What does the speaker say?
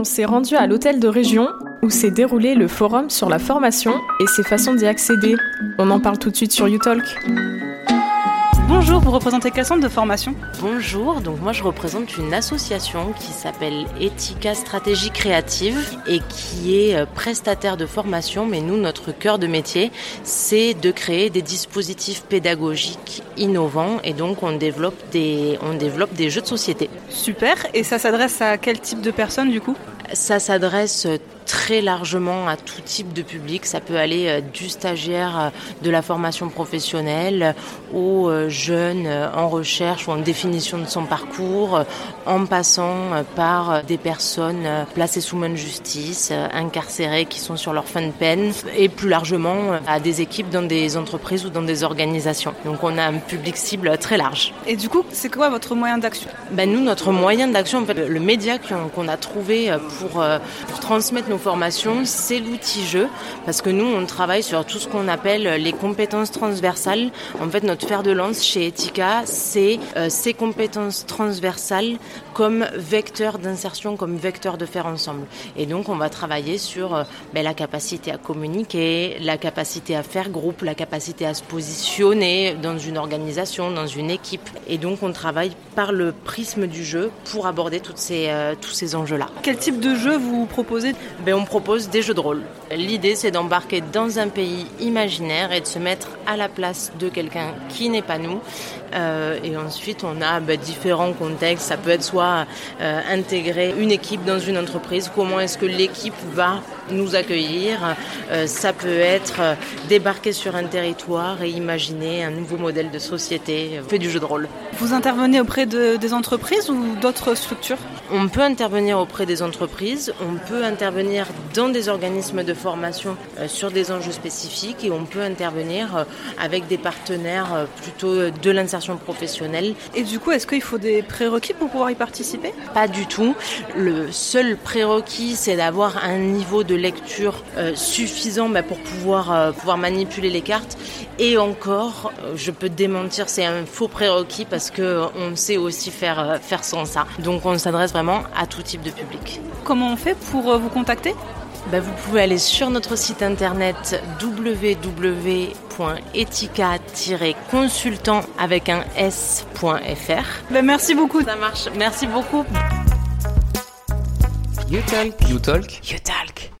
on s'est rendu à l'hôtel de région où s'est déroulé le forum sur la formation et ses façons d'y accéder. On en parle tout de suite sur YouTalk. Bonjour, vous représentez quel centre de formation Bonjour, donc moi je représente une association qui s'appelle Ethica Stratégie Créative et qui est euh, prestataire de formation, mais nous notre cœur de métier c'est de créer des dispositifs pédagogiques innovants et donc on développe des, on développe des jeux de société. Super, et ça s'adresse à quel type de personnes du coup? Ça s'adresse très largement à tout type de public. Ça peut aller euh, du stagiaire euh, de la formation professionnelle aux euh, jeunes en recherche ou en définition de son parcours, en passant par des personnes placées sous main de justice, incarcérées qui sont sur leur fin de peine, et plus largement à des équipes dans des entreprises ou dans des organisations. Donc on a un public cible très large. Et du coup, c'est quoi votre moyen d'action? Ben Nous, notre moyen d'action, en fait, le média qu'on a trouvé pour, pour transmettre nos formation, c'est l'outil jeu, parce que nous, on travaille sur tout ce qu'on appelle les compétences transversales. En fait, notre fer de lance chez Etika, c'est euh, ces compétences transversales comme vecteur d'insertion, comme vecteur de faire ensemble. Et donc, on va travailler sur euh, ben, la capacité à communiquer, la capacité à faire groupe, la capacité à se positionner dans une organisation, dans une équipe. Et donc, on travaille par le prisme du jeu pour aborder toutes ces, euh, tous ces enjeux-là. Quel type de jeu vous proposez? Ben, On propose des jeux de rôle. L'idée, c'est d'embarquer dans un pays imaginaire et de se mettre à la place de quelqu'un qui n'est pas nous. Euh, et ensuite, on a ben, différents contextes. Ça peut être soit euh, intégrer une équipe dans une entreprise, comment est-ce que l'équipe va nous accueillir? Euh, ça peut être débarquer sur un territoire et imaginer un nouveau modèle de société. On fait du jeu de rôle. Vous intervenez auprès de, des entreprises ou d'autres structures? On peut intervenir auprès des entreprises, on peut intervenir dans des organismes de formation euh, sur des enjeux spécifiques et on peut intervenir avec des partenaires plutôt de l'insertion professionnelle. Et du coup, est-ce qu'il faut des prérequis pour pouvoir y participer? Pas du tout. Le seul prérequis, c'est d'avoir un niveau de lecture euh, suffisant bah, pour pouvoir, euh, pouvoir manipuler les cartes. Et encore, euh, je peux démentir, c'est un faux prérequis parce qu'on sait aussi faire, faire sans ça. Donc on s'adresse vraiment à tout type de public. Comment on fait pour vous contacter? Bah, vous pouvez aller sur notre site internet www.etika-consultant avec un s.fr. Bah, merci beaucoup. Ça marche. Merci beaucoup. You talk. You talk. You talk.